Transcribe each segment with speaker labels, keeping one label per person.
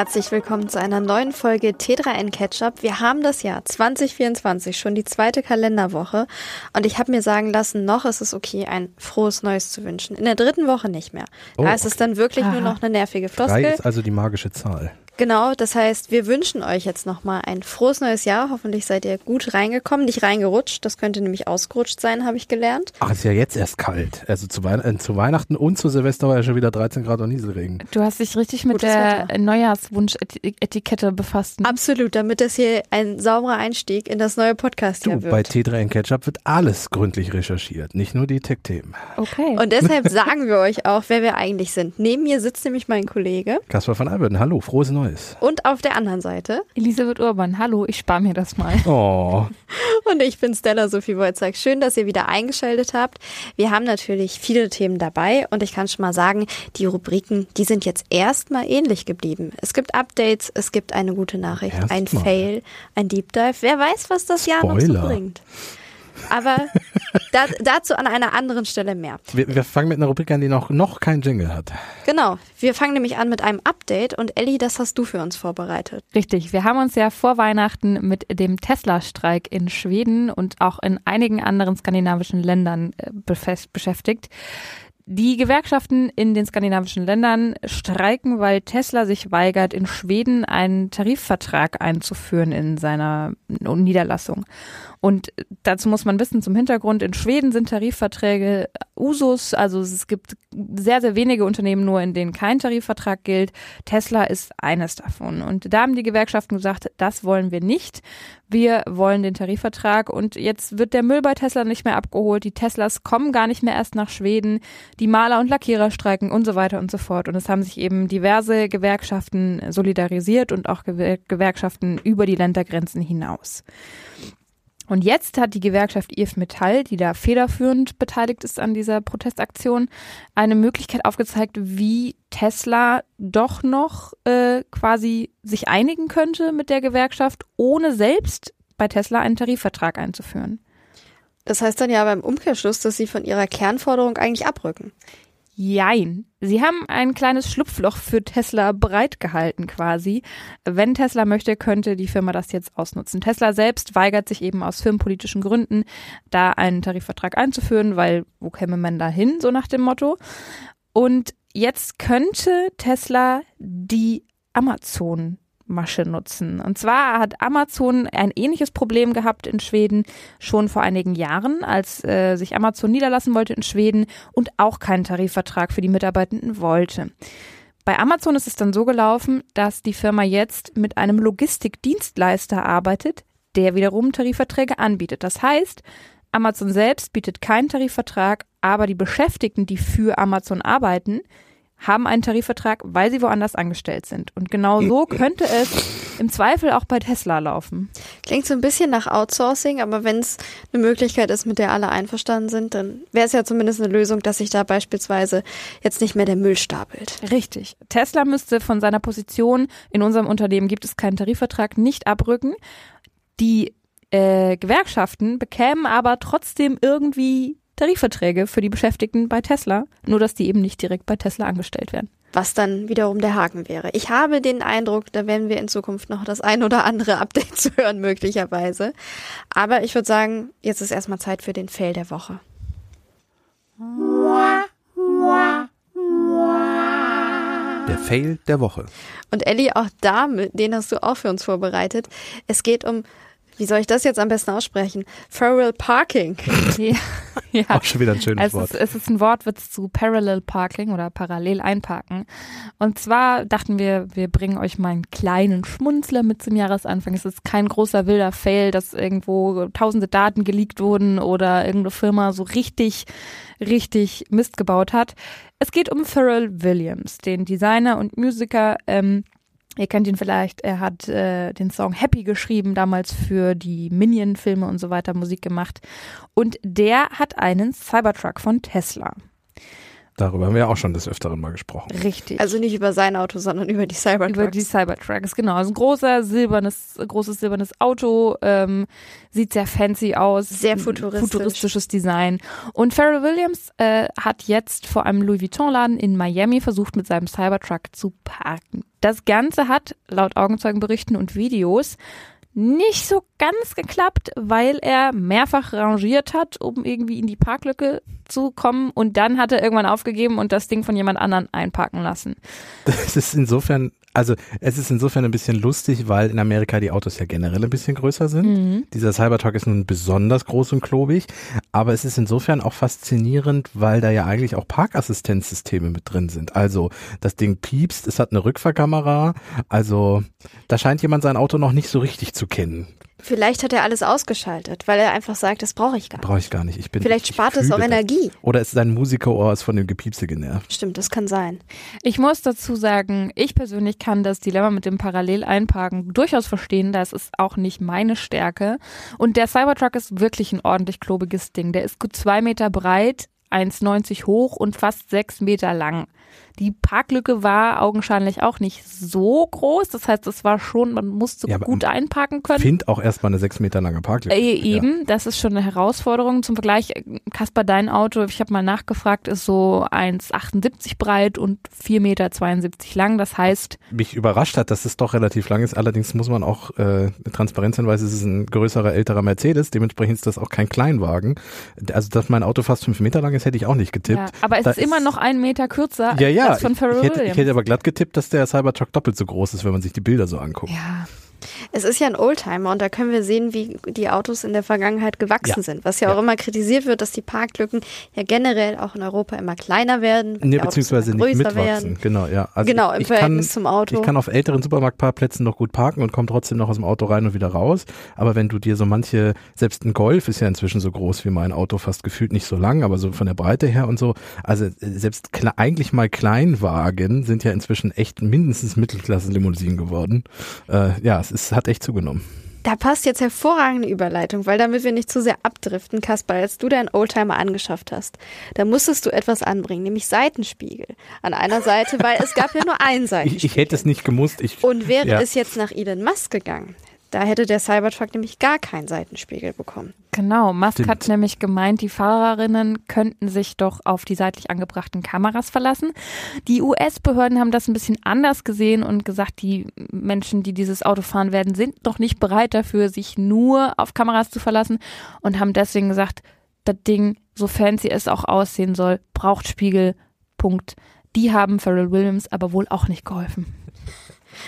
Speaker 1: Herzlich willkommen zu einer neuen Folge T3N Ketchup. Wir haben das Jahr 2024, schon die zweite Kalenderwoche. Und ich habe mir sagen lassen, noch ist es okay, ein frohes Neues zu wünschen. In der dritten Woche nicht mehr. Da
Speaker 2: Oh,
Speaker 1: ist es dann wirklich nur noch eine nervige Floskel.
Speaker 2: Drei ist also die magische Zahl.
Speaker 1: Genau, das heißt, wir wünschen euch jetzt nochmal ein frohes neues Jahr. Hoffentlich seid ihr gut reingekommen, nicht reingerutscht. Das könnte nämlich ausgerutscht sein, habe ich gelernt.
Speaker 2: Ach, ist ja jetzt erst kalt. Also zu, Weihn äh, zu Weihnachten und zu Silvester war ja schon wieder 13 Grad und Nieselregen.
Speaker 3: Du hast dich richtig mit
Speaker 1: Gutes
Speaker 3: der. Neujahrswunsch-Etikette befasst. Ne?
Speaker 1: Absolut, damit das hier ein sauberer Einstieg in das neue
Speaker 2: Du,
Speaker 1: Podcast-Jahr wird.
Speaker 2: bei T3 in Ketchup wird alles gründlich recherchiert, nicht nur die Tech-Themen.
Speaker 3: Okay.
Speaker 1: Und deshalb sagen wir euch auch, wer wir eigentlich sind. Neben mir sitzt nämlich mein Kollege
Speaker 2: Kaspar von Alberten, hallo, frohes Neues.
Speaker 1: Und auf der anderen Seite.
Speaker 3: Elisabeth Urban, hallo, ich spare mir das mal.
Speaker 2: Oh,
Speaker 1: Und ich bin Stella Sophie Wojcik. Schön, dass ihr wieder eingeschaltet habt. Wir haben natürlich viele Themen dabei und ich kann schon mal sagen, die Rubriken, die sind jetzt erstmal ähnlich geblieben. Es gibt Updates, es gibt eine gute Nachricht, ein
Speaker 2: Erstmal.
Speaker 1: Fail, ein Deep Dive. Wer weiß, was das Jahr noch so bringt. Aber da, dazu an einer anderen Stelle mehr.
Speaker 2: wir, wir fangen mit einer Rubrik an, die noch, noch kein Jingle hat.
Speaker 1: Genau, wir fangen nämlich an mit einem Update und Ellie, das hast du für uns vorbereitet.
Speaker 3: Richtig, wir haben uns ja vor Weihnachten mit dem Tesla-Streik in Schweden und auch in einigen anderen skandinavischen Ländern äh, befest- beschäftigt. Die Gewerkschaften in den skandinavischen Ländern streiken, weil Tesla sich weigert, in Schweden einen Tarifvertrag einzuführen in seiner Niederlassung. Und dazu muss man wissen, zum Hintergrund, in Schweden sind Tarifverträge Usus, also es gibt sehr, sehr wenige Unternehmen nur, in denen kein Tarifvertrag gilt. Tesla ist eines davon. Und da haben die Gewerkschaften gesagt, das wollen wir nicht. Wir wollen den Tarifvertrag und jetzt wird der Müll bei Tesla nicht mehr abgeholt. Die Teslas kommen gar nicht mehr erst nach Schweden. Die Maler und Lackierer streiken und so weiter und so fort. Und es haben sich eben diverse Gewerkschaften solidarisiert und auch Gewer Gewerkschaften über die Ländergrenzen hinaus. Und jetzt hat die Gewerkschaft IF Metall, die da federführend beteiligt ist an dieser Protestaktion, eine Möglichkeit aufgezeigt, wie Tesla doch noch äh, quasi sich einigen könnte mit der Gewerkschaft, ohne selbst bei Tesla einen Tarifvertrag einzuführen.
Speaker 1: Das heißt dann ja beim Umkehrschluss, dass sie von ihrer Kernforderung eigentlich abrücken.
Speaker 3: Jein. Sie haben ein kleines Schlupfloch für Tesla bereitgehalten quasi. Wenn Tesla möchte, könnte die Firma das jetzt ausnutzen. Tesla selbst weigert sich eben aus firmenpolitischen Gründen, da einen Tarifvertrag einzuführen, weil wo käme man da hin, so nach dem Motto. Und jetzt könnte Tesla die Amazon Masche nutzen. Und zwar hat Amazon ein ähnliches Problem gehabt in Schweden schon vor einigen Jahren, als äh, sich Amazon niederlassen wollte in Schweden und auch keinen Tarifvertrag für die Mitarbeitenden wollte. Bei Amazon ist es dann so gelaufen, dass die Firma jetzt mit einem Logistikdienstleister arbeitet, der wiederum Tarifverträge anbietet. Das heißt, Amazon selbst bietet keinen Tarifvertrag, aber die Beschäftigten, die für Amazon arbeiten, haben einen Tarifvertrag, weil sie woanders angestellt sind. Und genau so könnte es im Zweifel auch bei Tesla laufen.
Speaker 1: Klingt so ein bisschen nach Outsourcing, aber wenn es eine Möglichkeit ist, mit der alle einverstanden sind, dann wäre es ja zumindest eine Lösung, dass sich da beispielsweise jetzt nicht mehr der Müll stapelt.
Speaker 3: Richtig. Tesla müsste von seiner Position in unserem Unternehmen gibt es keinen Tarifvertrag nicht abrücken. Die äh, Gewerkschaften bekämen aber trotzdem irgendwie Tarifverträge für die Beschäftigten bei Tesla, nur dass die eben nicht direkt bei Tesla angestellt werden.
Speaker 1: Was dann wiederum der Haken wäre. Ich habe den Eindruck, da werden wir in Zukunft noch das ein oder andere Update zu hören, möglicherweise. Aber ich würde sagen, jetzt ist erstmal Zeit für den Fail der Woche.
Speaker 2: Der Fail der Woche.
Speaker 1: Und Ellie, auch da, den hast du auch für uns vorbereitet. Es geht um, wie soll ich das jetzt am besten aussprechen? Feral Parking.
Speaker 3: Ja, ja.
Speaker 2: Auch schon wieder ein schönes
Speaker 3: Es
Speaker 2: Wort.
Speaker 3: ist, es ist ein Wortwitz zu Parallel Parking oder parallel einparken. Und zwar dachten wir, wir bringen euch mal einen kleinen Schmunzler mit zum Jahresanfang. Es ist kein großer wilder Fail, dass irgendwo tausende Daten geleakt wurden oder irgendeine Firma so richtig, richtig Mist gebaut hat. Es geht um Pharrell Williams, den Designer und Musiker. Ähm, Ihr kennt ihn vielleicht, er hat äh, den Song Happy geschrieben, damals für die Minion-Filme und so weiter Musik gemacht. Und der hat einen Cybertruck von Tesla.
Speaker 2: Darüber haben wir ja auch schon des Öfteren mal gesprochen.
Speaker 3: Richtig.
Speaker 1: Also nicht über sein Auto, sondern über die Cybertrucks.
Speaker 3: Über die Cybertrucks, genau. Also ein großer silbernes, großes silbernes Auto, ähm, sieht sehr fancy aus.
Speaker 1: Sehr futuristisch.
Speaker 3: Futuristisches Design. Und Pharrell Williams äh, hat jetzt vor einem Louis Vuitton-Laden in Miami versucht, mit seinem Cybertruck zu parken. Das Ganze hat, laut Augenzeugenberichten und Videos, nicht so ganz geklappt, weil er mehrfach rangiert hat, um irgendwie in die Parklücke zu kommen und dann hat er irgendwann aufgegeben und das Ding von jemand anderen einparken lassen.
Speaker 2: Das ist insofern also es ist insofern ein bisschen lustig, weil in Amerika die Autos ja generell ein bisschen größer sind. Mhm. Dieser Cybertruck ist nun besonders groß und klobig, aber es ist insofern auch faszinierend, weil da ja eigentlich auch Parkassistenzsysteme mit drin sind. Also das Ding piepst, es hat eine Rückfahrkamera, also da scheint jemand sein Auto noch nicht so richtig zu kennen.
Speaker 1: Vielleicht hat er alles ausgeschaltet, weil er einfach sagt, das brauche ich gar nicht.
Speaker 2: Brauche ich gar nicht. Ich bin,
Speaker 1: Vielleicht spart es auch
Speaker 2: das.
Speaker 1: Energie.
Speaker 2: Oder ist sein Musikerohr ist von dem Gepiepse genervt.
Speaker 1: Stimmt, das kann sein.
Speaker 3: Ich muss dazu sagen, ich persönlich kann das Dilemma mit dem Paralleleinparken durchaus verstehen. Das ist auch nicht meine Stärke. Und der Cybertruck ist wirklich ein ordentlich klobiges Ding. Der ist gut zwei Meter breit, 1,90 hoch und fast sechs Meter lang. Die Parklücke war augenscheinlich auch nicht so groß. Das heißt, es war schon, man musste ja, gut einparken können. Ich
Speaker 2: finde auch erstmal eine sechs Meter lange Parklücke.
Speaker 3: Äh, eben, ja. das ist schon eine Herausforderung. Zum Vergleich, Kaspar, dein Auto, ich habe mal nachgefragt, ist so 1,78 breit und 4,72 Meter lang. Das heißt.
Speaker 2: Mich überrascht hat, dass es doch relativ lang ist. Allerdings muss man auch äh, transparenzhinweise, es ist ein größerer, älterer Mercedes. Dementsprechend ist das auch kein Kleinwagen. Also, dass mein Auto fast fünf Meter lang ist, hätte ich auch nicht getippt. Ja,
Speaker 3: aber es da ist immer noch einen Meter kürzer
Speaker 2: ja, ja, von Pharrell ich hätte, ich hätte aber glatt getippt, dass der Cybertruck doppelt so groß ist, wenn man sich die Bilder so anguckt.
Speaker 1: Ja. Es ist ja ein Oldtimer und da können wir sehen, wie die Autos in der Vergangenheit gewachsen ja. sind. Was ja, ja, auch immer kritisiert wird, dass die Parklücken ja generell auch in Europa immer kleiner werden.
Speaker 2: Nee, beziehungsweise nicht mitwachsen. Werden. Genau, ja.
Speaker 1: Also genau, im Verhältnis kann, zum Auto.
Speaker 2: Ich kann auf älteren Supermarktparkplätzen noch gut parken und komme trotzdem noch aus dem Auto rein und wieder raus. Aber wenn du dir so manche, selbst ein Golf ist ja inzwischen so groß wie mein Auto, fast gefühlt nicht so lang, aber so von der Breite her und so. Also selbst eigentlich mal Kleinwagen sind ja inzwischen echt mindestens Mittelklasse-Limousinen geworden. Äh, ja, es ist, hat echt zugenommen.
Speaker 1: Da passt jetzt hervorragende Überleitung, weil damit wir nicht zu sehr abdriften, Kaspar, als du deinen Oldtimer angeschafft hast, da musstest du etwas anbringen, nämlich Seitenspiegel an einer Seite, weil es gab ja nur einen Seitenspiegel.
Speaker 2: Ich, ich hätte es nicht gemusst. Ich,
Speaker 1: Und wäre ja. es jetzt nach Elon Musk gegangen, da hätte der Cybertruck nämlich gar keinen Seitenspiegel bekommen.
Speaker 3: Genau, Musk Stimmt. hat nämlich gemeint, die Fahrerinnen könnten sich doch auf die seitlich angebrachten Kameras verlassen. Die US-Behörden haben das ein bisschen anders gesehen und gesagt, die Menschen, die dieses Auto fahren werden, sind noch nicht bereit dafür, sich nur auf Kameras zu verlassen und haben deswegen gesagt, das Ding, so fancy es auch aussehen soll, braucht Spiegel. Punkt. Die haben Pharrell Williams aber wohl auch nicht geholfen.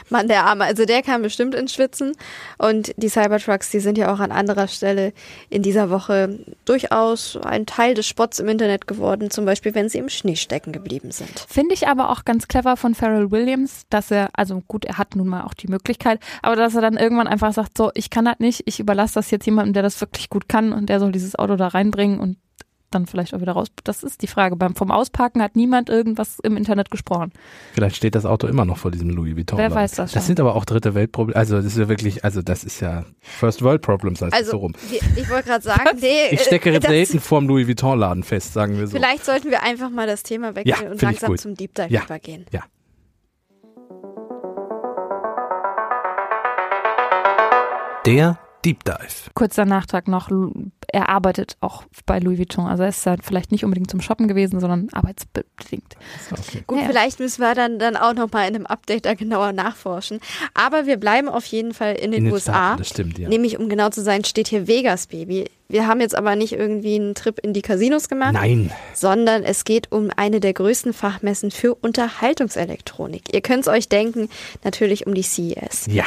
Speaker 1: Mann, der Arme. Also der kam bestimmt ins Schwitzen. Und die Cybertrucks, die sind ja auch an anderer Stelle in dieser Woche durchaus ein Teil des Spotts im Internet geworden. Zum Beispiel, wenn sie im Schnee stecken geblieben sind.
Speaker 3: Finde ich aber auch ganz clever von Pharrell Williams, dass er, also gut, er hat nun mal auch die Möglichkeit, aber dass er dann irgendwann einfach sagt, so, ich kann das nicht, ich überlasse das jetzt jemandem, der das wirklich gut kann und der soll dieses Auto da reinbringen und dann vielleicht auch wieder raus. Das ist die Frage. Beim vom Ausparken hat niemand irgendwas im Internet gesprochen.
Speaker 2: Vielleicht steht das Auto immer noch vor diesem Louis Vuitton.
Speaker 3: Wer weiß das schon.
Speaker 2: Das sind aber auch dritte Weltprobleme. Also das ist ja wirklich, also das ist ja First World Problems heißt also, so rum.
Speaker 1: Ich wollte gerade sagen, nee,
Speaker 2: ich stecke selten vorm Louis Vuitton Laden fest, sagen wir so.
Speaker 1: Vielleicht sollten wir einfach mal das Thema wechseln ja, und langsam zum Deep Dive
Speaker 2: ja,
Speaker 1: übergehen.
Speaker 2: Ja. Der Deep Dive.
Speaker 3: Kurzer Nachtrag noch, er arbeitet auch bei Louis Vuitton. Also er ist halt vielleicht nicht unbedingt zum Shoppen gewesen, sondern arbeitsbedingt.
Speaker 1: Okay. Gut, ja. vielleicht müssen wir dann, dann auch nochmal in einem Update da genauer nachforschen. Aber wir bleiben auf jeden Fall in den, in den USA. Staaten,
Speaker 2: das stimmt, ja.
Speaker 1: Nämlich, um genau zu sein, steht hier Vegas Baby. Wir haben jetzt aber nicht irgendwie einen Trip in die Casinos gemacht.
Speaker 2: Nein.
Speaker 1: Sondern es geht um eine der größten Fachmessen für Unterhaltungselektronik. Ihr könnt es euch denken, natürlich um die CES.
Speaker 2: Ja,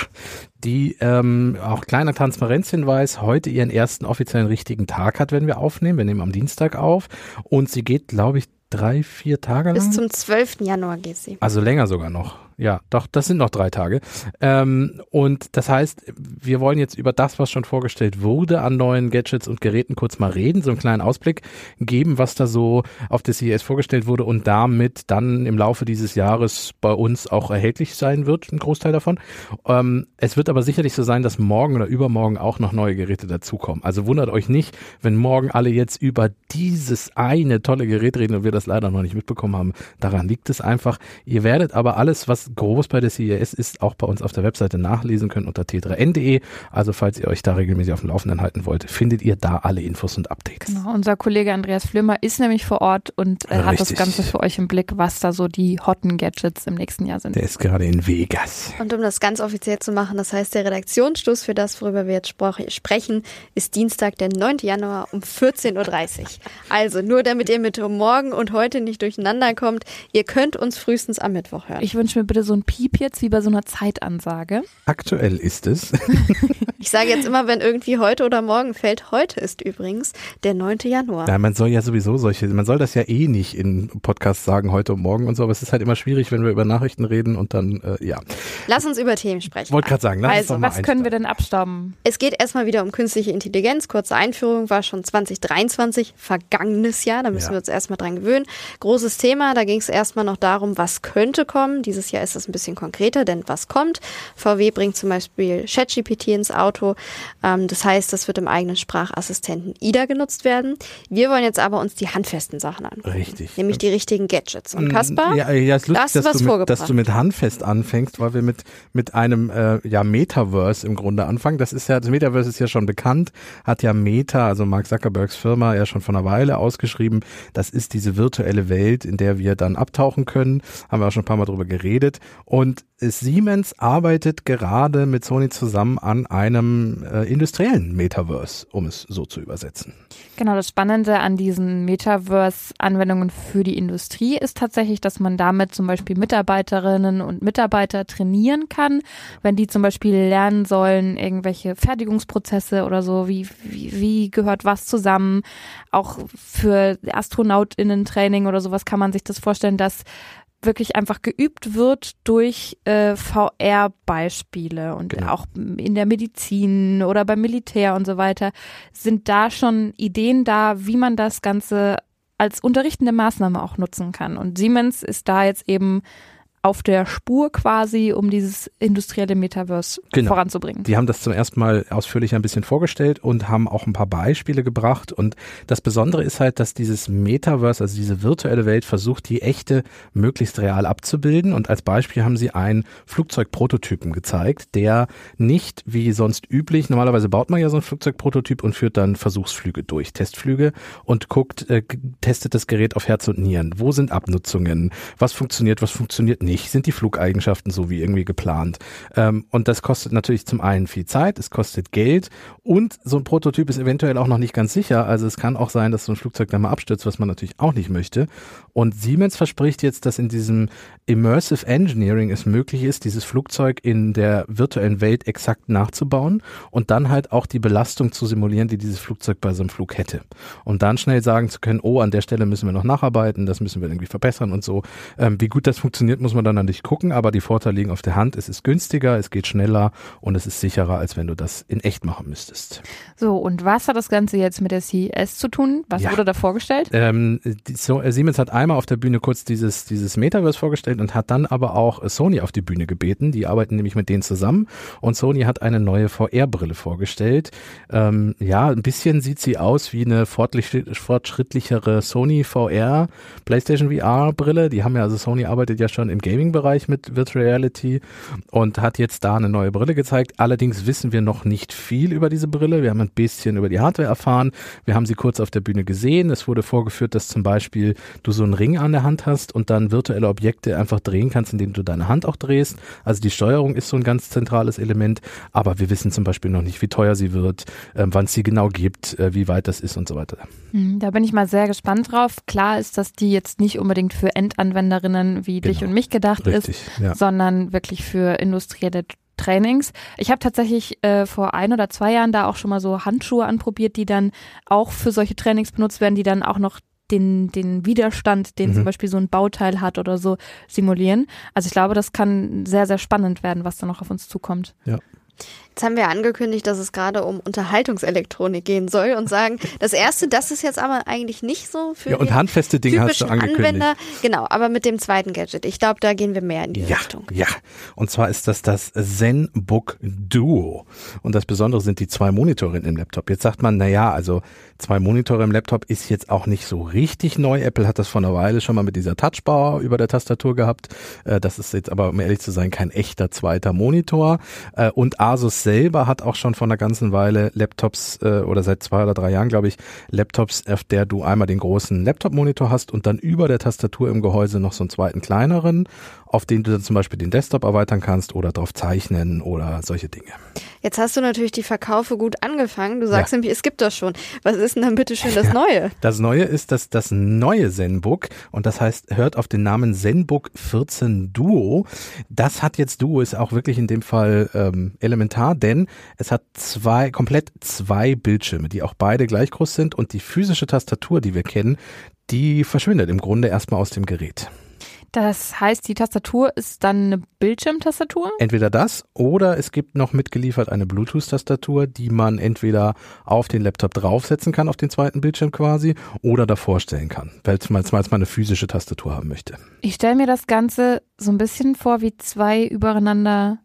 Speaker 2: die ähm, auch kleiner Transparenzhinweis heute ihren ersten offiziellen richtigen Tag hat, wenn wir aufnehmen. Wir nehmen am Dienstag auf und sie geht, glaube ich, drei, vier Tage lang.
Speaker 1: Bis zum 12. Januar geht sie.
Speaker 2: Also länger sogar noch. Ja, doch, das sind noch drei Tage. Ähm, und das heißt, wir wollen jetzt über das, was schon vorgestellt wurde, an neuen Gadgets und Geräten kurz mal reden, so einen kleinen Ausblick geben, was da so auf der CES vorgestellt wurde und damit dann im Laufe dieses Jahres bei uns auch erhältlich sein wird, ein Großteil davon. Ähm, es wird aber sicherlich so sein, dass morgen oder übermorgen auch noch neue Geräte dazukommen. Also wundert euch nicht, wenn morgen alle jetzt über dieses eine tolle Gerät reden und wir das leider noch nicht mitbekommen haben. Daran liegt es einfach. Ihr werdet aber alles, was groß bei der CES ist, auch bei uns auf der Webseite nachlesen können unter t3n.de. Also falls ihr euch da regelmäßig auf dem Laufenden halten wollt, findet ihr da alle Infos und Updates.
Speaker 3: Genau, unser Kollege Andreas Flömer ist nämlich vor Ort und äh, hat das Ganze für euch im Blick, was da so die hotten Gadgets im nächsten Jahr sind.
Speaker 2: Der ist gerade in Vegas.
Speaker 1: Und um das ganz offiziell zu machen, das heißt, der Redaktionsstoß für das, worüber wir jetzt sprechen, ist Dienstag, der 9. Januar um 14.30 Uhr. Also nur damit ihr mit morgen und heute nicht durcheinander kommt, ihr könnt uns frühestens am Mittwoch hören.
Speaker 3: Ich wünsche mir bitte so ein Piep jetzt wie bei so einer Zeitansage.
Speaker 2: Aktuell ist es.
Speaker 1: ich sage jetzt immer, wenn irgendwie heute oder morgen fällt, heute ist übrigens der 9. Januar.
Speaker 2: Ja, man soll ja sowieso solche, man soll das ja eh nicht in Podcasts sagen, heute und morgen und so, aber es ist halt immer schwierig, wenn wir über Nachrichten reden und dann, äh, ja.
Speaker 1: Lass uns über Themen sprechen.
Speaker 2: Wollte gerade sagen, lass
Speaker 3: also,
Speaker 2: uns
Speaker 3: was können wir denn abstauben?
Speaker 1: Es geht erstmal wieder um künstliche Intelligenz. Kurze Einführung war schon 2023, vergangenes Jahr, da müssen ja. wir uns erstmal dran gewöhnen. Großes Thema, da ging es erstmal noch darum, was könnte kommen. Dieses Jahr ist das ein bisschen konkreter, denn was kommt? VW bringt zum Beispiel ChatGPT ins Auto. Ähm, das heißt, das wird im eigenen Sprachassistenten IDA genutzt werden. Wir wollen jetzt aber uns die handfesten Sachen angucken.
Speaker 2: Richtig.
Speaker 1: Nämlich die richtigen Gadgets. Und Kaspar,
Speaker 2: ja, ja, ist lustig,
Speaker 1: hast du
Speaker 2: dass,
Speaker 1: was
Speaker 2: du
Speaker 1: vorgebracht?
Speaker 2: mit, dass du mit handfest anfängst, weil wir mit, mit einem äh, ja, Metaverse im Grunde anfangen. Das ist ja, das Metaverse ist ja schon bekannt, hat ja Meta, also Mark Zuckerbergs Firma, ja schon vor einer Weile ausgeschrieben. Das ist diese virtuelle Welt, in der wir dann abtauchen können. Haben wir auch schon ein paar Mal drüber geredet. Und Siemens arbeitet gerade mit Sony zusammen an einem äh, industriellen Metaverse, um es so zu übersetzen.
Speaker 3: Genau, das Spannende an diesen Metaverse-Anwendungen für die Industrie ist tatsächlich, dass man damit zum Beispiel Mitarbeiterinnen und Mitarbeiter trainieren kann, wenn die zum Beispiel lernen sollen, irgendwelche Fertigungsprozesse oder so, wie, wie, wie gehört was zusammen. Auch für AstronautInnen-Training oder sowas kann man sich das vorstellen, dass wirklich einfach geübt wird durch äh, VR-Beispiele und genau. auch in der Medizin oder beim Militär und so weiter sind da schon Ideen da, wie man das Ganze als unterrichtende Maßnahme auch nutzen kann. Und Siemens ist da jetzt eben auf der Spur quasi, um dieses industrielle Metaverse genau. voranzubringen.
Speaker 2: Die haben das zum ersten Mal ausführlich ein bisschen vorgestellt und haben auch ein paar Beispiele gebracht. Und das Besondere ist halt, dass dieses Metaverse, also diese virtuelle Welt, versucht, die echte möglichst real abzubilden. Und als Beispiel haben sie einen Flugzeugprototypen gezeigt, der nicht wie sonst üblich, normalerweise baut man ja so einen Flugzeugprototyp und führt dann Versuchsflüge durch, Testflüge und guckt, äh, testet das Gerät auf Herz und Nieren. Wo sind Abnutzungen? Was funktioniert, was funktioniert nicht? Nicht? Sind die Flugeigenschaften so wie irgendwie geplant? Ähm, und das kostet natürlich zum einen viel Zeit, es kostet Geld und so ein Prototyp ist eventuell auch noch nicht ganz sicher. Also es kann auch sein, dass so ein Flugzeug dann mal abstürzt, was man natürlich auch nicht möchte. Und Siemens verspricht jetzt, dass in diesem Immersive Engineering es möglich ist, dieses Flugzeug in der virtuellen Welt exakt nachzubauen und dann halt auch die Belastung zu simulieren, die dieses Flugzeug bei so einem Flug hätte. Und dann schnell sagen zu können, oh, an der Stelle müssen wir noch nacharbeiten, das müssen wir irgendwie verbessern und so. Ähm, wie gut das funktioniert, muss man dann an dich gucken, aber die Vorteile liegen auf der Hand. Es ist günstiger, es geht schneller und es ist sicherer, als wenn du das in echt machen müsstest.
Speaker 3: So, und was hat das Ganze jetzt mit der CES zu tun? Was ja. wurde da vorgestellt?
Speaker 2: Ähm, die, so, äh, Siemens hat einmal auf der Bühne kurz dieses, dieses Metaverse vorgestellt und hat dann aber auch Sony auf die Bühne gebeten. Die arbeiten nämlich mit denen zusammen und Sony hat eine neue VR-Brille vorgestellt. Ähm, ja, ein bisschen sieht sie aus wie eine fortschrittlichere Sony VR, PlayStation VR-Brille. Die haben ja, also Sony arbeitet ja schon im Gaming-Bereich mit Virtual Reality und hat jetzt da eine neue Brille gezeigt. Allerdings wissen wir noch nicht viel über diese Brille. Wir haben ein bisschen über die Hardware erfahren. Wir haben sie kurz auf der Bühne gesehen. Es wurde vorgeführt, dass zum Beispiel du so einen Ring an der Hand hast und dann virtuelle Objekte einfach drehen kannst, indem du deine Hand auch drehst. Also die Steuerung ist so ein ganz zentrales Element, aber wir wissen zum Beispiel noch nicht, wie teuer sie wird, äh, wann es sie genau gibt, äh, wie weit das ist und so weiter.
Speaker 3: Hm, da bin ich mal sehr gespannt drauf. Klar ist, dass die jetzt nicht unbedingt für Endanwenderinnen wie genau. dich und mich gedacht Richtig, ist, ja. sondern wirklich für industrielle Trainings. Ich habe tatsächlich äh, vor ein oder zwei Jahren da auch schon mal so Handschuhe anprobiert, die dann auch für solche Trainings benutzt werden, die dann auch noch den, den Widerstand, den
Speaker 2: Mhm.
Speaker 3: zum Beispiel so ein Bauteil hat oder so, simulieren. Also ich glaube, das kann sehr, sehr spannend werden, was da noch auf uns zukommt.
Speaker 1: Jetzt haben wir angekündigt, dass es gerade um Unterhaltungselektronik gehen soll und sagen, das erste, das ist jetzt aber eigentlich nicht so für
Speaker 2: Ja, und handfeste Dinge hast du angekündigt.
Speaker 1: Anwender. Genau, aber mit dem zweiten Gadget. Ich glaube, da gehen wir mehr in die
Speaker 2: Ja,
Speaker 1: Richtung.
Speaker 2: ja. Und zwar ist das das ZenBook Duo. Und das Besondere sind die zwei Monitore im Laptop. Jetzt sagt man, na ja, also zwei Monitore im Laptop ist jetzt auch nicht so richtig neu. Apple hat das vor einer Weile schon mal mit dieser Touchbar über der Tastatur gehabt. Äh, Das ist jetzt aber, um ehrlich zu sein, kein echter zweiter Monitor. Äh, Und Asus selber hat auch schon vor einer ganzen Weile Laptops äh, oder seit zwei oder drei Jahren, glaube ich, Laptops, auf der du einmal den großen Laptop-Monitor hast und dann über der Tastatur im Gehäuse noch so einen zweiten kleineren, auf den du dann zum Beispiel den Desktop erweitern kannst oder drauf zeichnen oder solche Dinge.
Speaker 1: Jetzt hast du natürlich die Verkaufe gut angefangen. Du sagst nämlich, es gibt das schon. Was ist denn dann bitte schön das Neue?
Speaker 2: Das Neue ist, dass das neue ZenBook und das heißt, hört auf den Namen ZenBook 14 Duo. Das hat jetzt Duo ist auch wirklich in dem Fall ähm, elementar, denn es hat zwei, komplett zwei Bildschirme, die auch beide gleich groß sind und die physische Tastatur, die wir kennen, die verschwindet im Grunde erstmal aus dem Gerät.
Speaker 3: Das heißt, die Tastatur ist dann eine Bildschirmtastatur?
Speaker 2: Entweder das oder es gibt noch mitgeliefert eine Bluetooth-Tastatur, die man entweder auf den Laptop draufsetzen kann, auf den zweiten Bildschirm quasi, oder davor stellen kann, weil man weil man eine physische Tastatur haben möchte.
Speaker 3: Ich stelle mir das Ganze so ein bisschen vor wie zwei übereinander